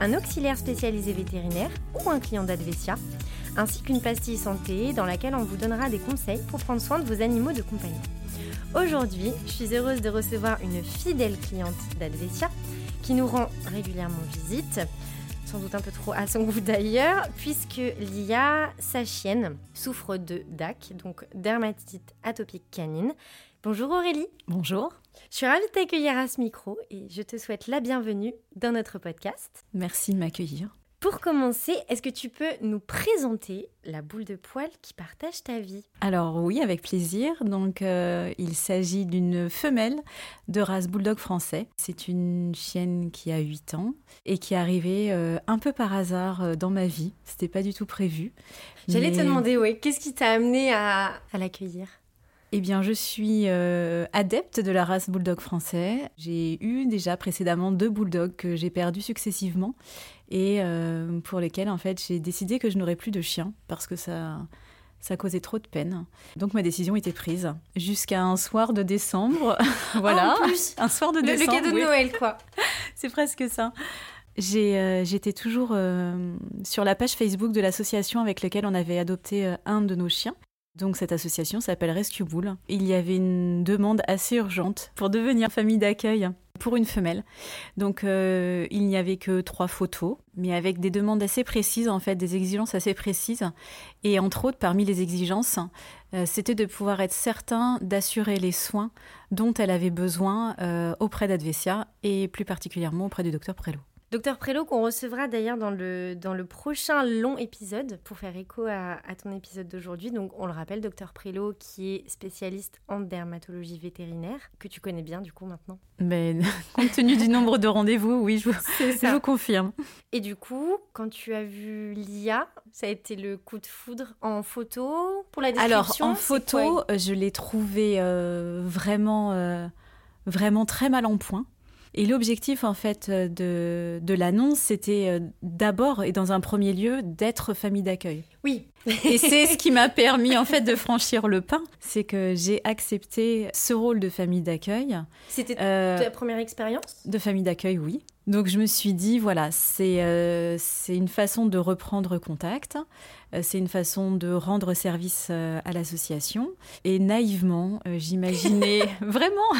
un auxiliaire spécialisé vétérinaire ou un client d'Advesia, ainsi qu'une pastille santé dans laquelle on vous donnera des conseils pour prendre soin de vos animaux de compagnie. Aujourd'hui, je suis heureuse de recevoir une fidèle cliente d'Advesia qui nous rend régulièrement visite, sans doute un peu trop à son goût d'ailleurs, puisque Lia, sa chienne, souffre de DAC, donc dermatite atopique canine. Bonjour Aurélie. Bonjour. Je suis ravie de t'accueillir à ce micro et je te souhaite la bienvenue dans notre podcast. Merci de m'accueillir. Pour commencer, est-ce que tu peux nous présenter la boule de poil qui partage ta vie? Alors oui, avec plaisir. Donc euh, il s'agit d'une femelle de race bulldog français. C'est une chienne qui a 8 ans et qui est arrivée euh, un peu par hasard euh, dans ma vie. C'était pas du tout prévu. J'allais te demander, ouais, qu'est-ce qui t'a amené à, à l'accueillir? Eh bien, je suis adepte de la race bulldog français. J'ai eu déjà précédemment deux bulldogs que j'ai perdus successivement et euh, pour lesquels en fait j'ai décidé que je n'aurais plus de chien parce que ça ça causait trop de peine. Donc ma décision était prise jusqu'à un soir de décembre. voilà, en plus. un soir de le, décembre. Le cadeau de Noël quoi. C'est presque ça. Euh, j'étais toujours euh, sur la page Facebook de l'association avec laquelle on avait adopté un de nos chiens. Donc cette association s'appelle Rescue Bull. Il y avait une demande assez urgente pour devenir famille d'accueil pour une femelle. Donc euh, il n'y avait que trois photos, mais avec des demandes assez précises, en fait, des exigences assez précises. Et entre autres, parmi les exigences, euh, c'était de pouvoir être certain d'assurer les soins dont elle avait besoin euh, auprès d'Advesia et plus particulièrement auprès du docteur Prelot. Docteur Prélo, qu'on recevra d'ailleurs dans le, dans le prochain long épisode, pour faire écho à, ton épisode d'aujourd'hui. Donc, on le rappelle, Docteur Prélo, qui est spécialiste en dermatologie vétérinaire, que tu connais bien du coup maintenant. Mais compte tenu du nombre de rendez-vous, oui, je vous, je vous confirme. Et du coup, quand tu as vu l'IA, ça a été le coup de foudre en photo pour la description Alors, en photo, je l'ai trouvé euh, vraiment, euh, vraiment très mal en point. Et l'objectif en fait euh, de, de l'annonce, c'était euh, d'abord et dans un premier lieu d'être famille d'accueil. Oui. et c'est ce qui m'a permis en fait de franchir le pas, c'est que j'ai accepté ce rôle de famille d'accueil. C'était euh, ta première expérience? De famille d'accueil, oui. Donc je me suis dit, voilà, c'est euh, une façon de reprendre contact, euh, c'est une façon de rendre service euh, à l'association. Et naïvement, j'imaginais vraiment,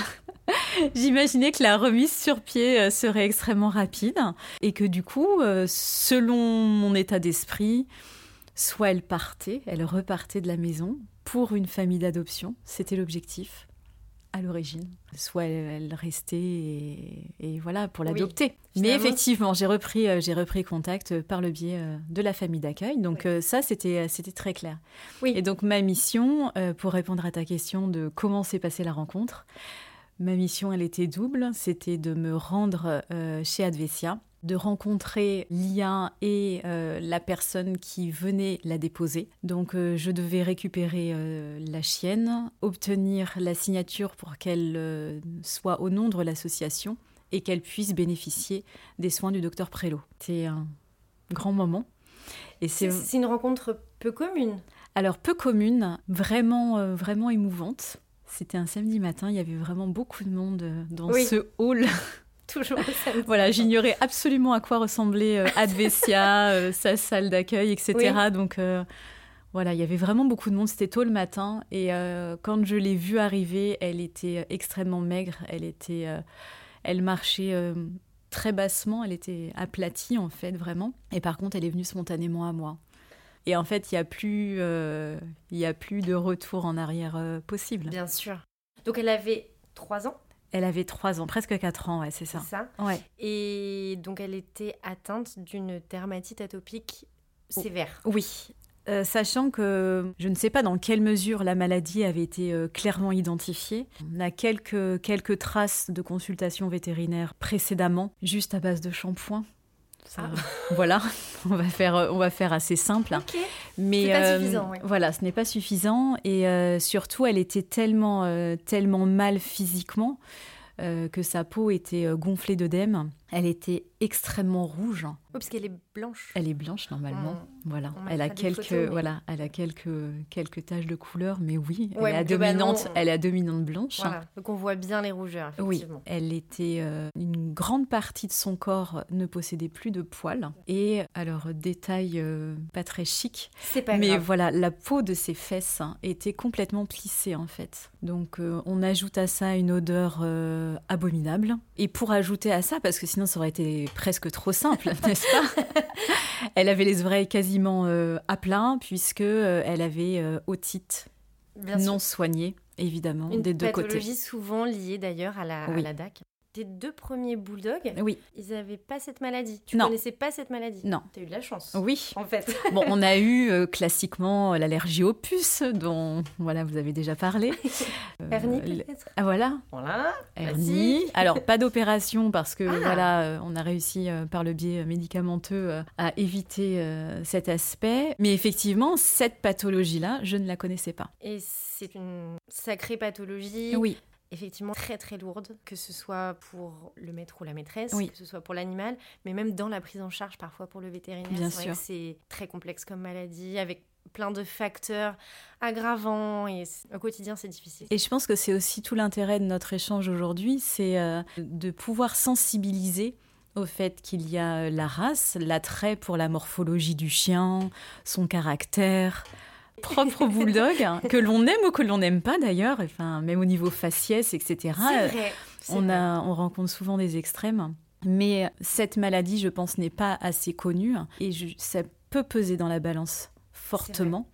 j'imaginais que la remise sur pied serait extrêmement rapide et que du coup, selon mon état d'esprit, soit elle partait, elle repartait de la maison pour une famille d'adoption, c'était l'objectif à l'origine. Soit elle, restait et, voilà pour l'adopter. Mais effectivement, j'ai repris, euh, j'ai repris contact par le biais euh, de la famille d'accueil. Donc euh, ça, c'était, c'était très clair. Oui. Et donc ma mission, pour répondre à ta question de comment s'est passée la rencontre, ma mission, elle était double. C'était de me rendre chez Advesia de rencontrer l'IA et euh, la personne qui venait la déposer. Donc euh, je devais récupérer euh, la chienne, obtenir la signature pour qu'elle soit au nom de l'association et qu'elle puisse bénéficier des soins du docteur Prélo. C'est un grand moment. Et c'est une rencontre peu commune. Alors peu commune, vraiment vraiment émouvante. C'était un samedi matin, il y avait vraiment beaucoup de monde dans ce hall. Toujours Voilà, j'ignorais absolument à quoi ressemblait euh, Advesia, euh, sa salle d'accueil, etc. Donc euh, voilà, il y avait vraiment beaucoup de monde. C'était tôt le matin et quand je l'ai vue arriver, elle était extrêmement maigre. Elle était, elle marchait très bassement. Elle était aplatie en fait, vraiment. Et par contre, elle est venue spontanément à moi. Et en fait, il n'y a plus, il y a plus de retour en arrière possible. Bien sûr. Donc elle avait trois ans? Elle avait 3 ans, presque 4 ans, ouais, c'est ça. ça. Ouais. Et donc elle était atteinte d'une dermatite atopique sévère. Oui. Euh, sachant que je ne sais pas dans quelle mesure la maladie avait été euh, clairement identifiée. On a quelques, quelques traces de consultation vétérinaire précédemment, juste à base de shampoing. Ça, Voilà, on va faire, on va faire assez simple. Mais pas euh, suffisant, voilà, ce n'est pas suffisant. Et euh, surtout, elle était tellement, euh, tellement mal physiquement euh, que sa peau était euh, gonflée d'œdème. Elle était extrêmement rouge. Oui, parce qu'elle est blanche. Elle est blanche normalement. Voilà, on elle a quelques, photos, mais- voilà, elle a quelques, quelques taches de couleur, mais oui, Ouais, elle, est dominante, elle est dominante blanche. Voilà. Donc on voit bien les rougeurs, Oui, elle était. euh, une grande partie de son corps ne possédait plus de poils. Et alors, détail euh, pas très chic, C'est pas mais grave. voilà, la peau de ses fesses hein, était complètement plissée en fait. Donc, euh, on ajoute à ça une odeur abominable. Et pour ajouter à ça, parce que sinon ça aurait été presque trop simple, n'est-ce pas? Elle avait les oreilles quasiment euh, à plat, puisque euh, elle avait euh, otite Bien non sûr. soignée, évidemment, Une des deux côtés. pathologie souvent liée d'ailleurs à à la DAC. Tes deux premiers bulldogs, Oui, ils n'avaient pas cette maladie. Tu Non. connaissais pas cette maladie. non. T'as eu de la chance. Oui, En fait. Bon, on a eu euh, classiquement l'allergie aux puces, dont voilà, vous avez déjà parlé. Euh, Hernie peut-être? Ah voilà, Voilà. hernie. Alors pas d'opération parce que Ah. voilà, euh, on a réussi euh, par le biais médicamenteux euh, à éviter euh, cet aspect. Mais effectivement, cette pathologie-là, je ne la connaissais pas. Et c'est une sacrée pathologie. Oui, effectivement très très lourde, que ce soit pour le maître ou la maîtresse, Oui. que ce soit pour l'animal, mais même dans la prise en charge parfois pour le vétérinaire. Bien c'est vrai sûr. que c'est très complexe comme maladie, avec plein de facteurs aggravants et au quotidien c'est difficile. Et je pense que c'est aussi tout l'intérêt de notre échange aujourd'hui, c'est euh, de pouvoir sensibiliser au fait qu'il y a euh, la race, l'attrait pour la morphologie du chien, son caractère propre au bulldog, hein, que l'on aime ou que l'on n'aime pas d'ailleurs, enfin, même au niveau faciès, etc. vrai. c'est On, a, on rencontre souvent des extrêmes. Mais cette maladie, je pense, n'est pas assez connue et je- ça peut peser dans la balance fortement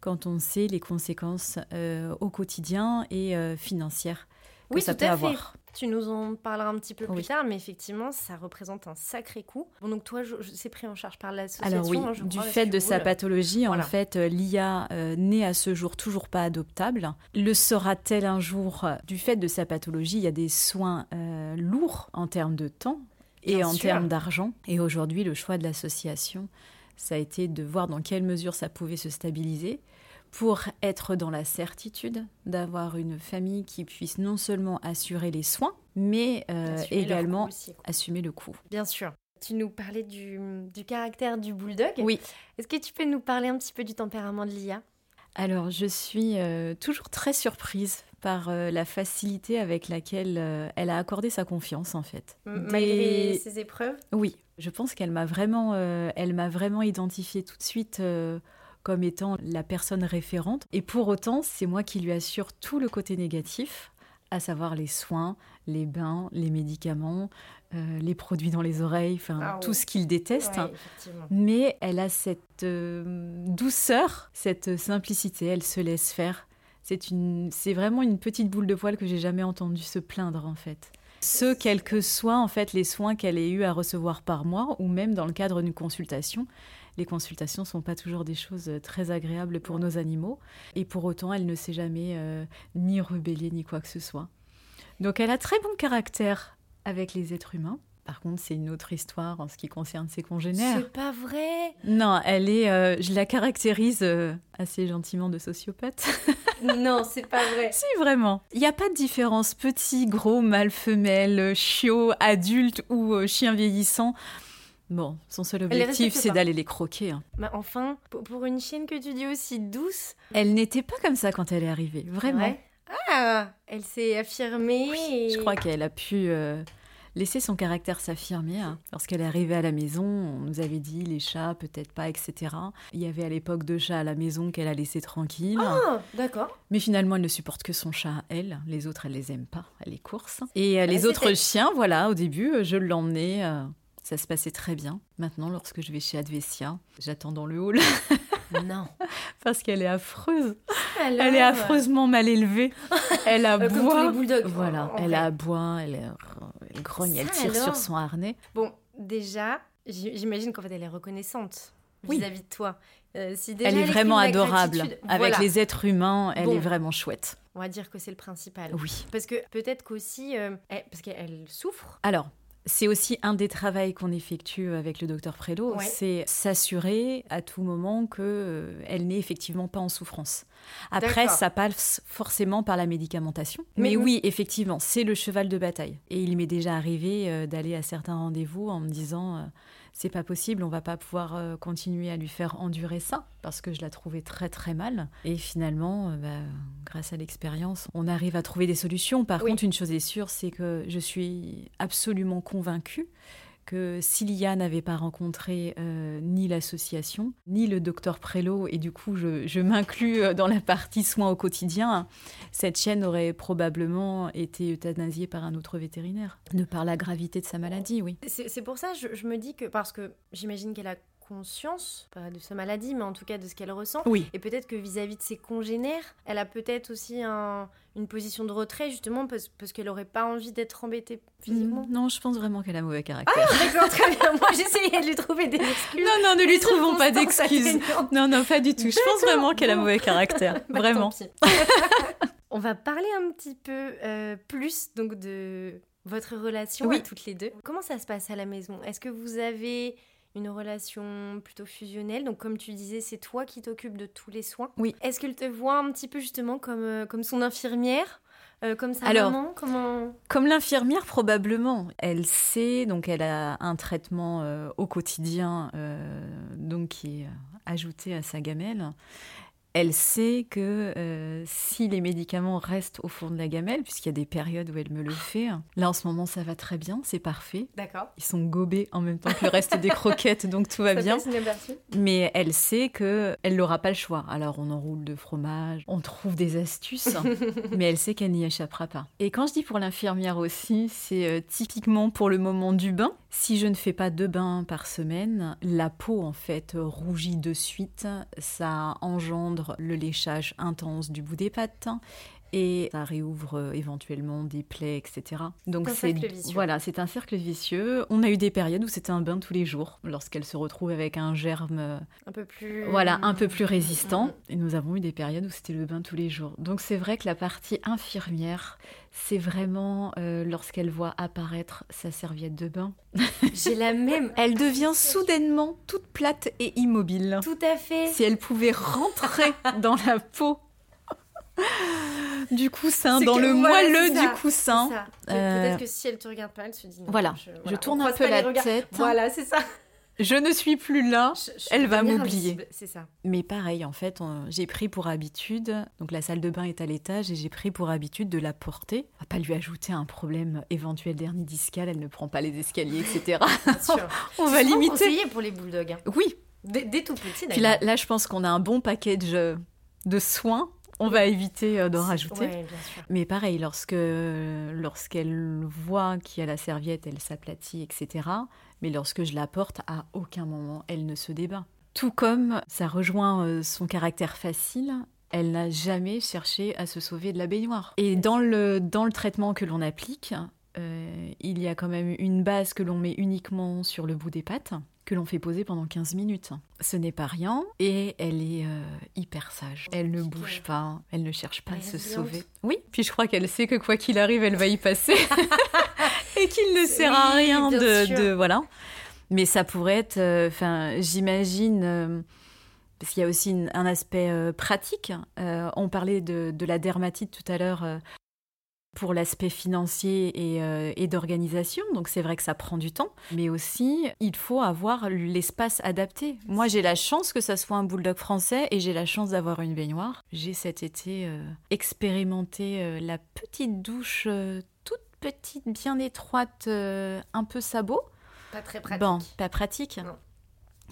quand on sait les conséquences euh, au quotidien et euh, financières que Oui, ça peut avoir. fait. Tu nous en parleras un petit peu Oui. plus tard, mais effectivement, ça représente un sacré coût. Bon, donc toi, c'est pris en charge par l'association. Alors oui, hein, du crois, fait de sa voulez. pathologie, Voilà. en fait, euh, l'IA euh, n'est à ce jour toujours pas adoptable. Le sera-t-elle un jour euh, Du fait de sa pathologie, il y a des soins euh, lourds en termes de temps et Bien en sûr. termes d'argent. Et aujourd'hui, le choix de l'association, ça a été de voir dans quelle mesure ça pouvait se stabiliser pour être dans la certitude d'avoir une famille qui puisse non seulement assurer les soins, mais euh, Assumer également aussi, assumer le coût. Bien sûr. Tu nous parlais du, du caractère du bulldog. Oui. Est-ce que tu peux nous parler un petit peu du tempérament de l'IA Alors, je suis euh, toujours très surprise par euh, la facilité avec laquelle elle a accordé sa confiance, en fait. M- Des- Malgré ses épreuves? Oui, je pense qu'elle m'a vraiment, elle m'a vraiment identifiée tout de suite comme étant la personne référente. Et pour autant, c'est moi qui lui assure tout le côté négatif, à savoir les soins, les bains, les médicaments, euh, les produits dans les oreilles, enfin Ah tout ce qu'il déteste. Ouais. Mais elle a cette euh, douceur, cette simplicité, elle se laisse faire. C'est une, c'est vraiment une petite boule de poil que j'ai jamais entendu se plaindre en fait. Ce, quels que soient en fait les soins qu'elle ait eu à recevoir par mois ou même dans le cadre d'une consultation. Les consultations sont pas toujours des choses euh, très agréables pour nos animaux et pour autant elle ne s'est jamais euh, ni rebellée ni quoi que ce soit. Donc elle a très bon caractère avec les êtres humains. Par contre, c'est une autre histoire en ce qui concerne ses congénères. C'est pas vrai Non, elle est. euh, je la caractérise euh, assez gentiment de sociopathe. Non, c'est pas vrai. si, vraiment. Il n'y a pas de différence petit, gros, mâle, femelle, chiot, adulte ou euh, chien vieillissant. Bon, son seul les objectif, c'est pas. d'aller les croquer. hein. Mais enfin, pour- une chienne que tu dis aussi douce, Elle n'était pas comme ça quand elle est arrivée, vraiment. Ouais. Ah, elle s'est affirmée. et- Je crois qu'elle a pu euh, laisser son caractère s'affirmer. hein. Lorsqu'elle est arrivée à la maison, on nous avait dit les chats, peut-être pas, etc. Il y avait à l'époque deux chats à la maison qu'elle a laissé tranquilles. Ah, d'accord. Mais finalement, elle ne supporte que son chat, elle. Les autres, elle les aime pas. Elle les course. Et euh, les c'était- autres chiens, voilà, au début, euh, je l'emmenais. euh, ça se passait très bien. Maintenant, lorsque je vais chez Advesia, j'attends dans le hall Non. parce qu'elle est affreuse. Alors, Elle est affreusement mal élevée. Elle euh, comme tous aboie. les bulldogs. Voilà, elle aboie, elle, euh, elle grogne, elle tire alors sur son harnais. Bon, déjà, j'imagine qu'en fait, elle est reconnaissante Oui. vis-à-vis de toi. Euh, si déjà Elle est vraiment adorable. Avec voilà, les êtres humains, elle Bon. est vraiment chouette. On va dire que c'est le principal. Oui. Parce que peut-être qu'aussi, euh, parce qu'elle souffre. Alors, C'est aussi un des travaux qu'on effectue avec le docteur Prélo, c'est s'assurer à tout moment qu'elle euh, n'est effectivement pas en souffrance. Après, ça passe forcément par la médicamentation. Mais, oui, effectivement, c'est le cheval de bataille. Et il m'est déjà arrivé euh, d'aller à certains rendez-vous en me disant... Euh, c'est pas possible, on va pas pouvoir euh, continuer à lui faire endurer ça parce que je la trouvais très très mal. Et finalement, euh, bah, grâce à l'expérience, on arrive à trouver des solutions. Par contre, une chose est sûre, c'est que je suis absolument convaincue que Cilia n'avait pas rencontré euh, ni l'association, ni le docteur Prélo, et du coup je, m'inclus euh, dans la partie soins au quotidien, cette chienne aurait probablement été euthanasiée par un autre vétérinaire, de par la gravité de sa maladie, oui. C'est pour ça je, je me dis que, parce que j'imagine qu'elle a conscience, pas de sa maladie, mais en tout cas de ce qu'elle ressent. Oui. Et peut-être que vis-à-vis de ses congénères, elle a peut-être aussi une position de retrait, justement, parce, parce qu'elle n'aurait pas envie d'être embêtée physiquement. Non, je pense vraiment qu'elle a mauvais caractère. Ah, d'accord, très bien. Moi, j'essayais de lui trouver des excuses. Non, non, ne lui trouvons pas d'excuses. Non, non, pas du tout. Je pense vraiment qu'elle a mauvais caractère. Bah, vraiment. On va parler un petit peu euh, plus donc de votre relation à toutes les deux. Comment ça se passe à la maison? Est-ce que vous avez une relation plutôt fusionnelle. Donc, comme tu disais, c'est toi qui t'occupes de tous les soins. Oui. Est-ce qu'elle te voit un petit peu justement comme, euh, comme son infirmière euh, comme sa maman? Comment... Comme l'infirmière, probablement. Elle sait, donc elle a un traitement euh, au quotidien donc qui est ajouté à sa gamelle elle sait que euh, si les médicaments restent au fond de la gamelle, puisqu'il y a des périodes où elle me le fait, là en ce moment ça va très bien, c'est parfait. D'accord. Ils sont gobés en même temps que le reste des croquettes, donc tout va bien. Mais elle sait que elle n'aura pas le choix. Alors on enroule de fromage, on trouve des astuces, mais elle sait qu'elle n'y échappera pas. Et quand je dis pour l'infirmière aussi, c'est euh, typiquement pour le moment du bain. Si je ne fais pas deux bains par semaine, la peau en fait rougit de suite, ça engendre le léchage intense du bout des pattes et ça réouvre euh, éventuellement des plaies, etc. Donc c'est voilà, c'est un cercle vicieux. On a eu des périodes où c'était un bain tous les jours, lorsqu'elle se retrouve avec un germe euh, un peu plus voilà un peu plus résistant. Et nous avons eu des périodes où c'était le bain tous les jours. Donc c'est vrai que la partie infirmière, c'est vraiment euh, lorsqu'elle voit apparaître sa serviette de bain. J'ai la même. Elle devient soudainement toute plate et immobile. Tout à fait. Si elle pouvait rentrer dans la peau du coussin, dans le moelleux du coussin. Peut-être que si elle te regarde pas, elle se dit. voilà, je, tourne un peu la tête. Voilà, c'est ça. Je ne suis plus là, elle va m'oublier. C'est ça. Mais pareil, en fait, j'ai pris pour habitude, donc la salle de bain est à l'étage, et j'ai pris pour habitude de la porter. On va pas lui ajouter un problème éventuel d'hernie discale, elle ne prend pas les escaliers, etc. On va limiter. pour les bulldogs. Hein. Oui. Dès, tout petit. Puis là, là, je pense qu'on a un bon package de soins on va éviter euh, d'en rajouter. Mais pareil, lorsque lorsqu'elle voit qu'il y a la serviette, elle s'aplatit, etc. Mais lorsque je la porte, à aucun moment elle ne se débat. Tout comme ça rejoint euh, son caractère facile, elle n'a jamais cherché à se sauver de la baignoire. Et dans le, dans le traitement que l'on applique, euh, il y a quand même une base que l'on met uniquement sur le bout des pattes que l'on fait poser pendant 15 minutes. Ce n'est pas rien et elle est euh, hyper sage. Elle ne bouge pas, elle ne cherche pas à se sauver. Oui, puis je crois qu'elle sait que quoi qu'il arrive, elle va y passer et qu'il ne sert à rien de, voilà. Mais ça pourrait être, euh, enfin, j'imagine. Euh, parce qu'il y a aussi un aspect pratique. on parlait de, de, la dermatite tout à l'heure pour l'aspect financier euh, et, d'organisation. Donc c'est vrai que ça prend du temps, mais aussi il faut avoir l'espace adapté. Moi j'ai la chance que ça soit un bulldog français et j'ai la chance d'avoir une baignoire. J'ai cet été euh, expérimenté euh, la petite douche toute petite, bien étroite, un peu sabot. Pas très pratique. Bon, pas pratique. Non.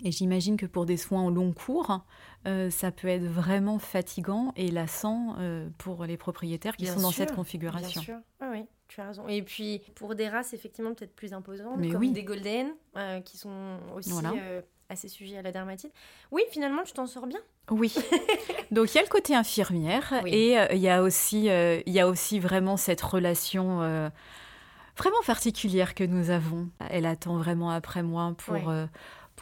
Et j'imagine que pour des soins au long cours, euh, ça peut être vraiment fatigant et lassant euh, pour les propriétaires qui sont dans cette configuration. Bien sûr, ah oui, tu as raison. Et puis pour des races effectivement peut-être plus imposantes, comme des golden, euh, qui sont aussi assez sujets à la dermatite. Oui, finalement, tu t'en sors bien. Oui. Donc il y a le côté infirmière et il y a aussi il y a aussi vraiment cette relation vraiment particulière que nous avons. Elle attend vraiment après moi pour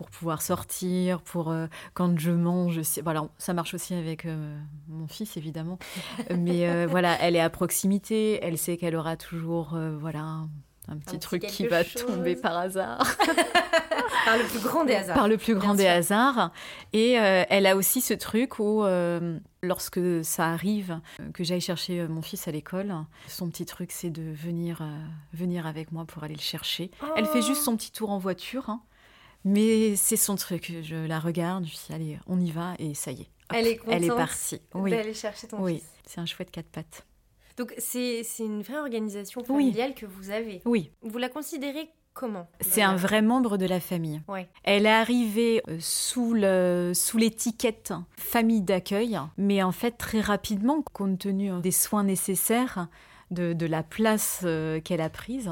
pour pouvoir sortir, pour euh, quand je mange. Voilà, ça marche aussi avec euh, mon fils évidemment, mais euh, voilà, elle est à proximité, elle sait qu'elle aura toujours voilà un petit truc qui va tomber par hasard. par le plus grand des hasards. Par le plus grand des hasards. Et elle a aussi ce truc où, lorsque ça arrive, que j'aille chercher mon fils à l'école, son petit truc, c'est de venir, venir avec moi pour aller le chercher. Elle fait juste son petit tour en voiture. Hein. Mais c'est son truc. Je la regarde, je dis allez, on y va, et ça y est. elle est contente Elle est partie. Oui. d'aller chercher ton oui. C'est un chouette quatre pattes. Donc c'est une vraie organisation familiale que vous avez. Oui. Vous la considérez comment C'est un vrai membre de la famille. Ouais. Elle est arrivée euh, sous l'étiquette sous famille d'accueil, mais en fait très rapidement, compte tenu des soins nécessaires, de, de la place euh, qu'elle a prise,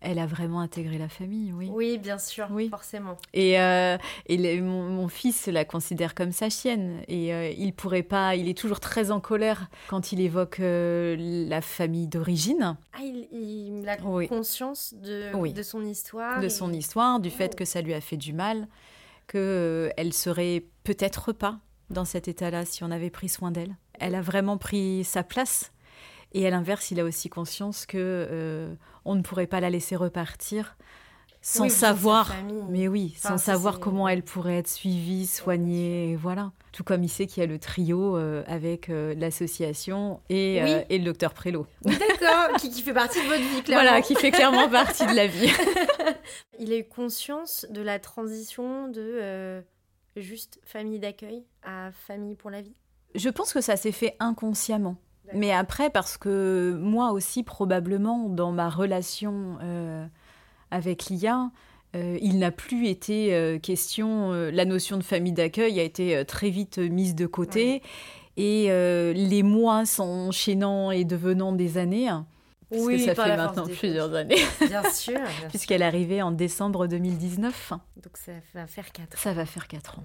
elle a vraiment intégré la famille, oui. Oui, bien sûr, oui. forcément. Et, euh, et mon, fils la considère comme sa chienne. Et euh, il pourrait pas. Il est toujours très en colère quand il évoque euh, la famille d'origine. Ah, il, a conscience de, de son histoire. De son histoire, du fait oh. que ça lui a fait du mal, que elle serait peut-être pas dans cet état-là si on avait pris soin d'elle. Elle a vraiment pris sa place et à l'inverse, il a aussi conscience que euh, on ne pourrait pas la laisser repartir sans savoir, mais oui, sans savoir comment elle pourrait être suivie, soignée, voilà. Tout comme il sait qu'il y a le trio euh, avec euh, l'association et, et, le docteur Prélo. D'accord, qui, qui, fait partie de votre vie, clairement. Voilà, qui fait clairement partie de la vie. il a eu conscience de la transition de juste famille d'accueil à famille pour la vie? Je pense que ça s'est fait inconsciemment. Mais après, parce que moi aussi, probablement, dans ma relation euh, avec l'IA, euh, il n'a plus été euh, question, la notion de famille d'accueil a été très vite mise de côté. Et les mois s'enchaînant et devenant des années, oui, ça fait maintenant plusieurs années. Bien sûr. Puisqu'elle est arrivée en décembre 2019. Donc ça va faire 4 ans. Ça va faire 4 ans.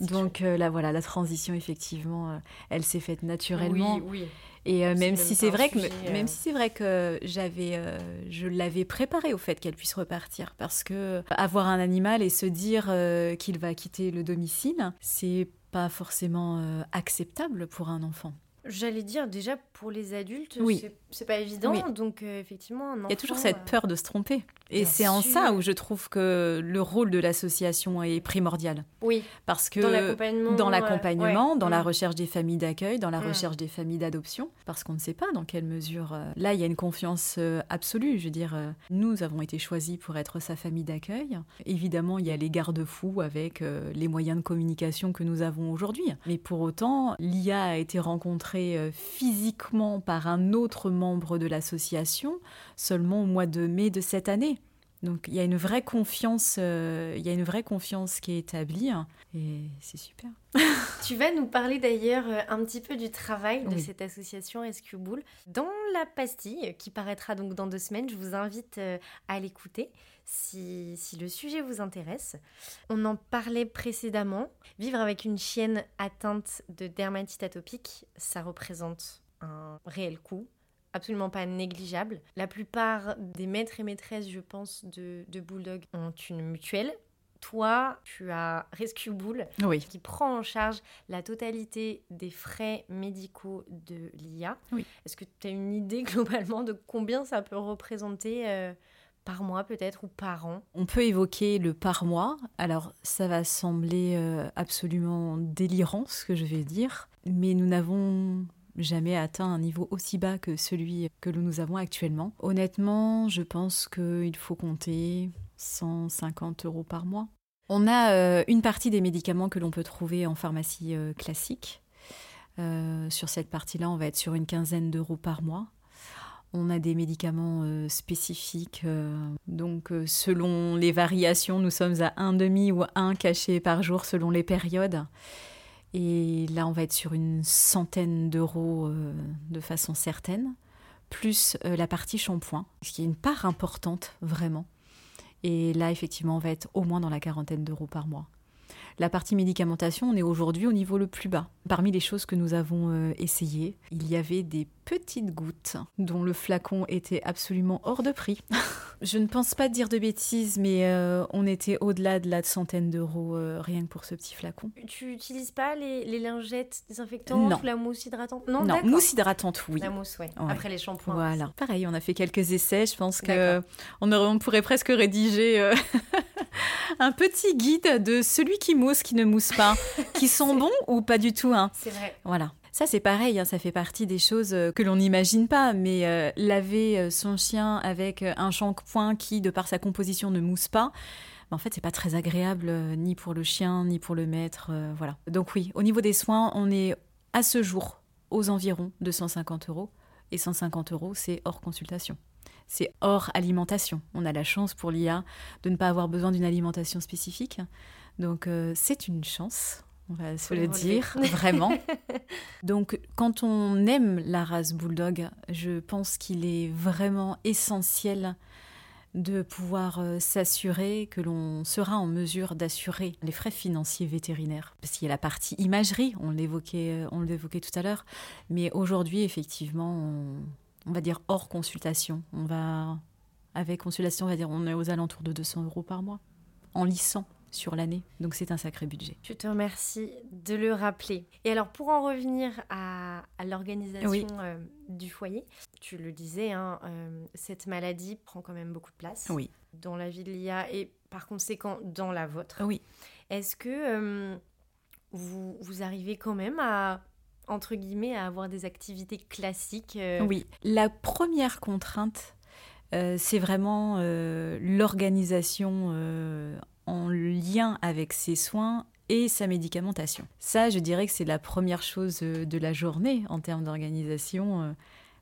Donc euh, là, voilà, la transition, effectivement, euh, elle s'est faite naturellement. Oui, oui. Et euh, même, si c'est vrai que, même si c'est vrai que j'avais, je l'avais préparé au fait qu'elle puisse repartir, parce que avoir un animal et se dire qu'il va quitter le domicile, c'est pas forcément acceptable pour un enfant. J'allais dire déjà pour les adultes, oui. c'est pas évident, donc effectivement, il y a toujours cette peur de se tromper. Et c'est en ça où je trouve que le rôle de l'association est primordial. Oui. Parce que dans l'accompagnement, dans, la recherche des familles d'accueil, dans la mm. recherche des familles d'adoption, parce qu'on ne sait pas dans quelle mesure. Euh, là, il y a une confiance euh, absolue. Je veux dire, euh, nous avons été choisis pour être sa famille d'accueil. Évidemment, il y a les garde-fous avec les moyens de communication que nous avons aujourd'hui. Mais pour autant, l'IA a été rencontrée physiquement par un autre membre de l'association seulement au mois de mai de cette année. Donc il y a une vraie confiance, euh, il y a une vraie confiance qui est établie hein, et c'est super. tu vas nous parler d'ailleurs euh, un petit peu du travail de cette association Rescue Bull dans la pastille qui paraîtra donc dans deux semaines. Je vous invite euh, à l'écouter si, si le sujet vous intéresse. On en parlait précédemment. Vivre avec une chienne atteinte de dermatite atopique, ça représente un réel coût absolument pas négligeable. La plupart des maîtres et maîtresses, je pense, de, de Bulldog ont une mutuelle. Toi, tu as Rescue Bull qui prend en charge la totalité des frais médicaux de l'IA. Est-ce que tu as une idée globalement de combien ça peut représenter euh, par mois peut-être ou par an On peut évoquer le par mois. Alors ça va sembler euh, absolument délirant ce que je vais dire, mais nous n'avons jamais atteint un niveau aussi bas que celui que nous avons actuellement. Honnêtement, je pense qu'il faut compter 150 euros par mois. On a euh, une partie des médicaments que l'on peut trouver en pharmacie euh, classique. Sur cette partie-là, on va être sur une quinzaine d'euros par mois. On a des médicaments spécifiques, donc selon les variations, nous sommes à un demi ou un cachet par jour selon les périodes. Et là, on va être sur une centaine d'euros euh, de façon certaine, plus euh, la partie shampoing, ce qui est une part importante vraiment. Et là, effectivement, on va être au moins dans la quarantaine d'euros par mois. La partie médicamentation, on est aujourd'hui au niveau le plus bas. Parmi les choses que nous avons euh, essayées, il y avait des petites gouttes dont le flacon était absolument hors de prix. Je ne pense pas dire de bêtises, mais euh, on était au-delà de la centaine d'euros euh, rien que pour ce petit flacon. Tu n'utilises pas les, lingettes désinfectantes ou la mousse hydratante? Non, non mousse hydratante, oui. La mousse, oui. Après les shampoings. Voilà. Pareil, on a fait quelques essais. Je pense que on, on pourrait presque rédiger un petit guide de celui qui mousse, qui ne mousse pas, qui sont bons ou pas du tout. Hein. C'est vrai. Voilà. Ça, c'est pareil, hein, ça fait partie des choses euh, que l'on n'imagine pas, mais euh, laver euh, son chien avec un shampoing qui, de par sa composition, ne mousse pas, bah, en fait, c'est pas très agréable ni pour le chien, ni pour le maître. voilà. Donc, oui, au niveau des soins, on est à ce jour aux environs de 150 euros. Et 150 euros, c'est hors consultation c'est hors alimentation. On a la chance pour l'IA de ne pas avoir besoin d'une alimentation spécifique. Donc euh, c'est une chance, on va se le dire, vraiment. Donc quand on aime la race bulldog, je pense qu'il est vraiment essentiel de pouvoir euh, s'assurer que l'on sera en mesure d'assurer les frais financiers vétérinaires. Parce qu'il y a la partie imagerie, on l'évoquait, euh, on l'évoquait tout à l'heure, mais aujourd'hui, effectivement, on, on va dire hors consultation. On va, avec consultation, on va dire, on est aux alentours de 200 euros par mois, en lissant sur l'année. Donc c'est un sacré budget. Je te remercie de le rappeler. Et alors pour en revenir à, l'organisation euh, du foyer, tu le disais, hein, euh, cette maladie prend quand même beaucoup de place oui. dans la vie de l'IA et par conséquent dans la vôtre. Oui. Est-ce que euh, vous, vous arrivez quand même à entre guillemets, à avoir des activités classiques euh. Oui, la première contrainte, euh, c'est vraiment euh, l'organisation en lien avec ses soins et sa médicamentation. Ça, je dirais que c'est la première chose de la journée en termes d'organisation.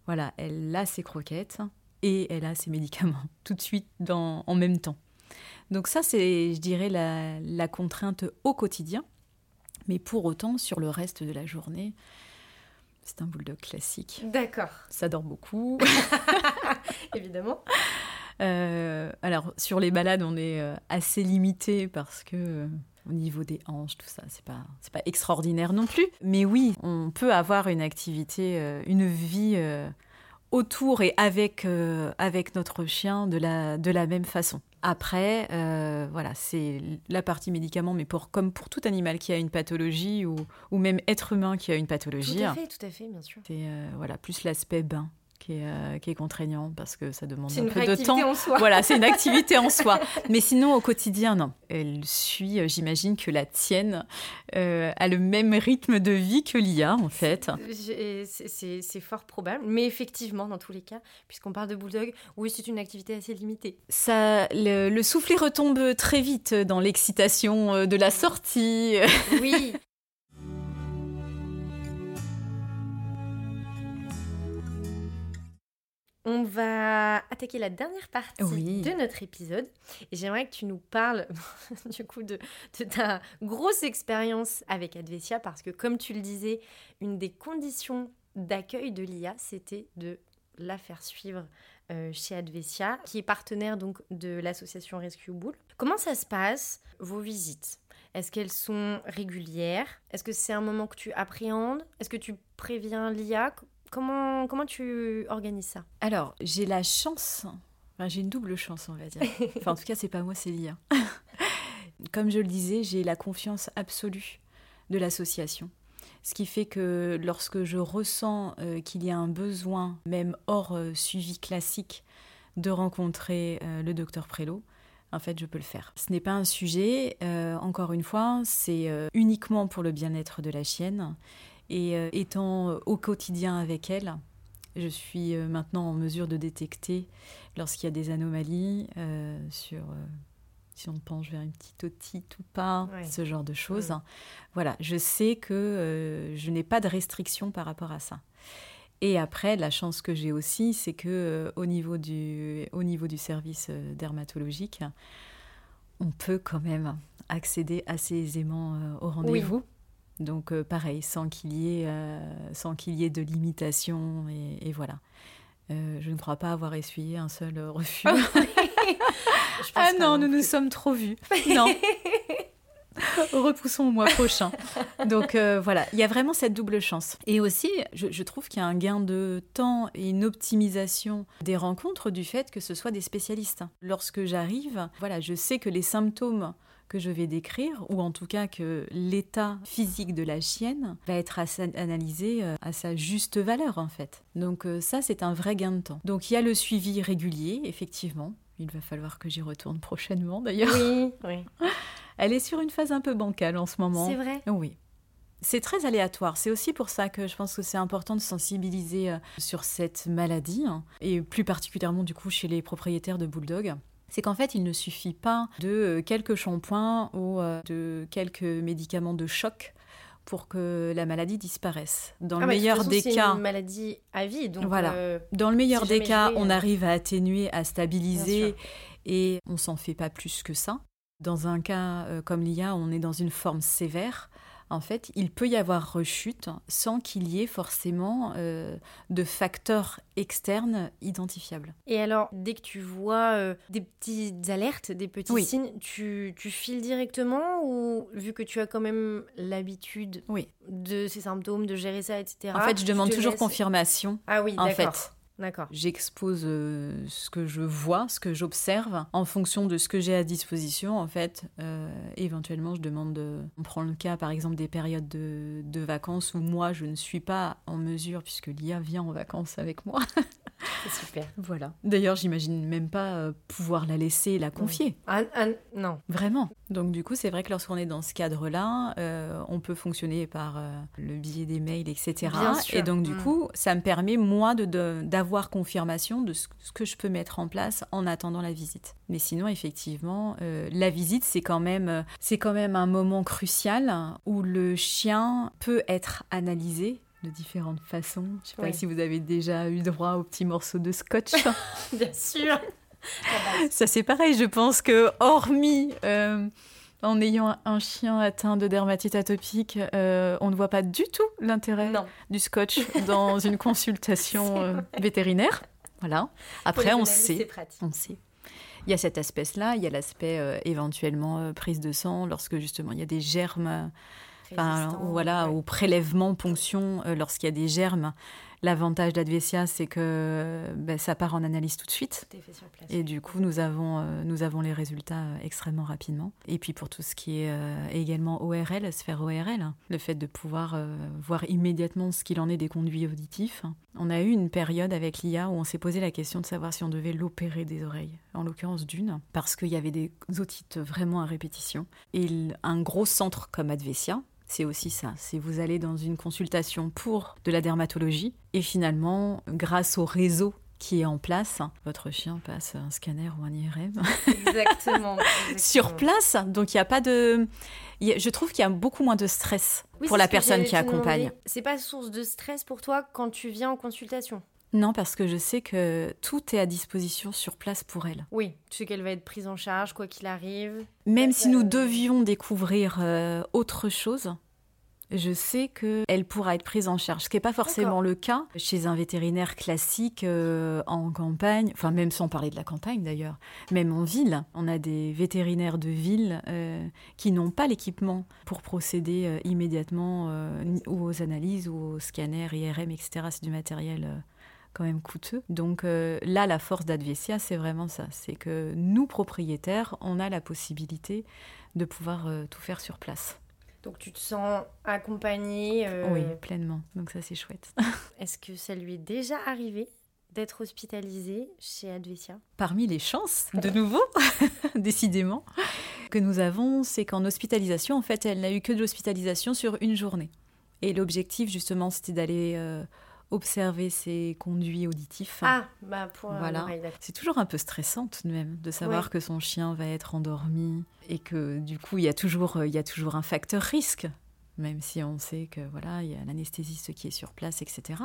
voilà, elle a ses croquettes et elle a ses médicaments tout de suite en même temps. Donc ça, c'est, je dirais, la contrainte au quotidien. Mais pour autant, sur le reste de la journée, c'est un bulldog classique. D'accord. Ça dort beaucoup. Évidemment. Euh, alors, sur les balades, on est euh, assez limité parce que euh, au niveau des hanches, tout ça, c'est pas, c'est pas extraordinaire non plus. Mais oui, on peut avoir une activité, une vie autour et avec, avec notre chien de la, de la même façon. Après, euh, voilà, c'est la partie médicament, mais pour, comme pour tout animal qui a une pathologie ou, ou même être humain qui a une pathologie. Tout à fait, tout à fait, bien sûr. C'est euh, voilà, plus l'aspect bain qui est, euh, qui est, contraignant parce que ça demande un peu de temps. En soi. Voilà, c'est une activité en soi. Mais sinon, au quotidien, non. Elle suit, euh, j'imagine que la tienne euh, a le même rythme de vie que l'IA, en fait. C'est fort probable. Mais effectivement, dans tous les cas, puisqu'on parle de bulldog, oui, c'est une activité assez limitée. Ça, le, le soufflet retombe très vite dans l'excitation de la sortie. Oui, On va attaquer la dernière partie de notre épisode. Et j'aimerais que tu nous parles du coup de, ta grosse expérience avec Advesia parce que comme tu le disais, une des conditions d'accueil de l'IA, c'était de la faire suivre euh, chez Advesia, qui est partenaire donc de l'association Rescue Bull. Comment ça se passe, vos visites? Est-ce qu'elles sont régulières? Est-ce que c'est un moment que tu appréhendes? Est-ce que tu préviens l'IA Comment, comment tu organises ça? Alors, j'ai la chance, j'ai une double chance, on va dire. Enfin, en tout cas, c'est pas moi, c'est l'IA. Comme je le disais, j'ai la confiance absolue de l'association. Ce qui fait que lorsque je ressens euh, qu'il y a un besoin, même hors euh, suivi classique, de rencontrer euh, le docteur Prélo, en fait, je peux le faire. Ce n'est pas un sujet, encore une fois, c'est uniquement pour le bien-être de la chienne. Et euh, étant euh, au quotidien avec elle, je suis euh, maintenant en mesure de détecter lorsqu'il y a des anomalies sur si on penche vers une petite otite ou pas, ce genre de choses. Voilà, je sais que je n'ai pas de restriction par rapport à ça. Et après, la chance que j'ai aussi, c'est que au niveau du au niveau du service dermatologique, on peut quand même accéder assez aisément au rendez-vous. Donc euh, pareil, sans qu'il y, ait, euh, sans qu'il y ait de limitation, et, voilà. Euh, je ne crois pas avoir essuyé un seul refus. ah non, nous nous sommes trop vus. Non. Repoussons au mois prochain. Donc voilà, il y a vraiment cette double chance. Et aussi, je, trouve qu'il y a un gain de temps et une optimisation des rencontres du fait que ce soit des spécialistes. Lorsque j'arrive, voilà, je sais que les symptômes que je vais décrire, ou en tout cas que l'état physique de la chienne va être analysé euh, à sa juste valeur en fait. Donc euh, ça, c'est un vrai gain de temps. Donc il y a le suivi régulier, effectivement. Il va falloir que j'y retourne prochainement d'ailleurs. Oui, oui. Elle est sur une phase un peu bancale en ce moment. C'est vrai Oui. C'est très aléatoire. C'est aussi pour ça que je pense que c'est important de sensibiliser euh, sur cette maladie, hein, et plus particulièrement du coup chez les propriétaires de bulldogs. C'est qu'en fait, il ne suffit pas de euh, quelques shampoings ou euh, de quelques médicaments de choc pour que la maladie disparaisse. Dans le meilleur des cas, une maladie à vie. Donc voilà. Dans le meilleur des cas, on arrive à atténuer, à stabiliser, et on s'en fait pas plus que ça. Dans un cas euh, comme l'IA, on est dans une forme sévère. En fait, il peut y avoir rechute sans qu'il y ait forcément euh, de facteurs externes identifiables. Et alors, dès que tu vois euh, des petites alertes, des petits signes, tu, files directement ou vu que tu as quand même l'habitude de ces symptômes, de gérer ça, etc. En fait, je demande toujours confirmation. Ah oui, en fait. D'accord. J'expose euh, ce que je vois, ce que j'observe, en fonction de ce que j'ai à disposition, en fait. Euh, éventuellement, je demande. On prend le cas, par exemple, des périodes de, de vacances où moi, je ne suis pas en mesure, puisque l'IA vient en vacances avec moi. C'est super. Voilà. D'ailleurs, j'imagine même pas euh, pouvoir la laisser la confier. Ah, ah, non. Vraiment. Donc, du coup, c'est vrai que lorsqu'on est dans ce cadre-là, euh, on peut fonctionner par euh, le biais des mails, etc. Bien sûr. Et donc, du mm. coup, ça me permet, moi, d'avoir confirmation de ce, que je peux mettre en place en attendant la visite. Mais sinon, effectivement, la visite, c'est quand, même, c'est quand même un moment crucial où le chien peut être analysé de différentes façons. Je ne sais pas si vous avez déjà eu droit aux petits morceaux de scotch. Bien sûr. Ça c'est pareil, je pense que hormis euh, en ayant un chien atteint de dermatite atopique, euh, on ne voit pas du tout l'intérêt du scotch dans une consultation euh, vétérinaire. Voilà. Après, on sait. On sait. Il y a cet aspect-là, il y a l'aspect éventuellement prise de sang lorsque justement il y a des germes Enfin, voilà, au prélèvement, ponction, euh, lorsqu'il y a des germes. L'avantage d'Advesia, c'est que ben, ça part en analyse tout de suite. Et du coup, nous avons, euh, nous avons les résultats euh, extrêmement rapidement. Et puis pour tout ce qui est également ORL, sphère ORL, le fait de pouvoir voir immédiatement ce qu'il en est des conduits auditifs. On a eu une période avec l'IA où on s'est posé la question de savoir si on devait l'opérer des oreilles, en l'occurrence d'une, parce qu'il y avait des otites vraiment à répétition. Et un gros centre comme Advesia, c'est aussi ça. C'est vous allez dans une consultation pour de la dermatologie et finalement, grâce au réseau qui est en place, votre chien passe un scanner ou un IRM. Exactement. Sur place, donc il n'y a pas de. Je trouve qu'il y a beaucoup moins de stress pour la personne qui accompagne. C'est pas source de stress pour toi quand tu viens en consultation non, parce que je sais que tout est à disposition sur place pour elle. Oui, tu sais qu'elle va être prise en charge, quoi qu'il arrive. Même si nous devions découvrir euh, autre chose, je sais qu'elle pourra être prise en charge, ce qui n'est pas forcément le cas chez un vétérinaire classique euh, en campagne, enfin même sans parler de la campagne d'ailleurs, même en ville. On a des vétérinaires de ville euh, qui n'ont pas l'équipement pour procéder immédiatement aux analyses ou aux scanners, IRM, etc. C'est du matériel quand même coûteux. Donc euh, là, la force d'Advesia, c'est vraiment ça. C'est que nous, propriétaires, on a la possibilité de pouvoir euh, tout faire sur place. Donc tu te sens accompagnée euh, Oui, pleinement. Donc ça, c'est chouette. Est-ce que ça lui est déjà arrivé d'être hospitalisée chez Advesia Parmi les chances, de nouveau, décidément, que nous avons, c'est qu'en hospitalisation, en fait, elle n'a eu que de l'hospitalisation sur une journée. Et l'objectif, justement, c'était d'aller observer ses conduits auditifs. Ah, bah pour voilà. C'est toujours un peu stressant tout de même de savoir que son chien va être endormi et que du coup il y a toujours il y a toujours un facteur risque, même si on sait que voilà il y a l'anesthésiste qui est sur place, etc.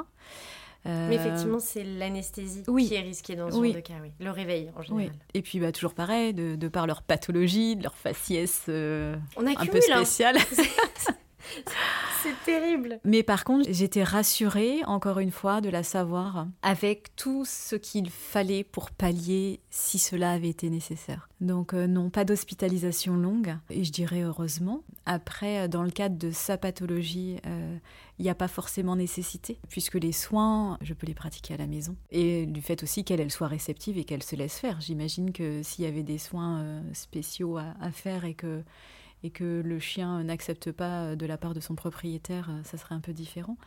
Euh, Mais effectivement, c'est l'anesthésie qui est risquée dans ce genre de cas, oui. Le réveil, en général. Et puis, bah, toujours pareil, de, par leur pathologie, de leur faciès euh, un peu hein. spéciale. C'est c'est terrible. Mais par contre, j'étais rassurée, encore une fois, de la savoir, avec tout ce qu'il fallait pour pallier si cela avait été nécessaire. Donc euh, non, pas d'hospitalisation longue, et je dirais heureusement. Après, euh, dans le cadre de sa pathologie, euh, il n'y a pas forcément nécessité, puisque les soins, je peux les pratiquer à la maison. Et du fait aussi qu'elle elle soit réceptive et qu'elle se laisse faire. J'imagine que s'il y avait des soins spéciaux à, faire et que et que le chien n'accepte pas de la part de son propriétaire, ça serait un peu différent.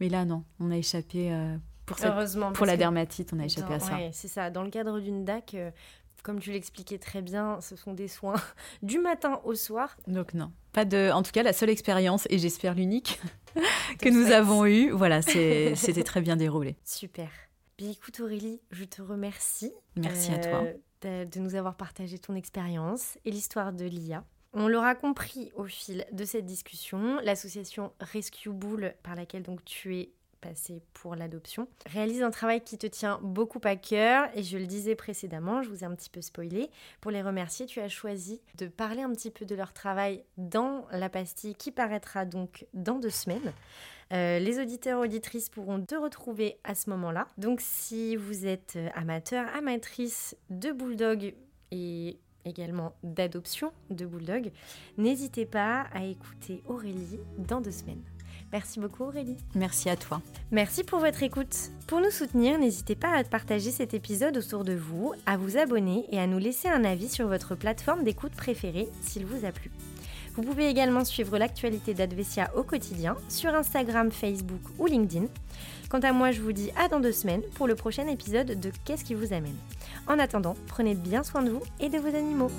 Mais là, non, on a échappé pour, pour la dermatite, on a échappé à ça. c'est ça. Dans le cadre d'une DAC, comme tu l'expliquais très bien, ce sont des soins du matin au soir. Donc non, pas de. En tout cas, la seule expérience et j'espère l'unique que nous avons eue, voilà, c'était très bien déroulé. Super. Bien écoute Aurélie, je te remercie. Merci à toi. Euh, de, nous avoir partagé ton expérience et l'histoire de l'IA. On l'aura compris au fil de cette discussion, l'association Rescue Bull, par laquelle donc tu es passer pour l'adoption, réalise un travail qui te tient beaucoup à cœur et je le disais précédemment, je vous ai un petit peu spoilé. Pour les remercier, tu as choisi de parler un petit peu de leur travail dans la pastille qui paraîtra donc dans deux semaines. Euh, les auditeurs auditrices pourront te retrouver à ce moment-là. Donc si vous êtes amateur, amatrice de bulldog et également d'adoption de bulldog, n'hésitez pas à écouter Aurélie dans deux semaines. Merci beaucoup Aurélie. Merci à toi. Merci pour votre écoute. Pour nous soutenir, n'hésitez pas à partager cet épisode autour de vous, à vous abonner et à nous laisser un avis sur votre plateforme d'écoute préférée s'il vous a plu. Vous pouvez également suivre l'actualité d'Advesia au quotidien sur Instagram, Facebook ou LinkedIn. Quant à moi, je vous dis à dans deux semaines pour le prochain épisode de Qu'est-ce qui vous amène? En attendant, prenez bien soin de vous et de vos animaux.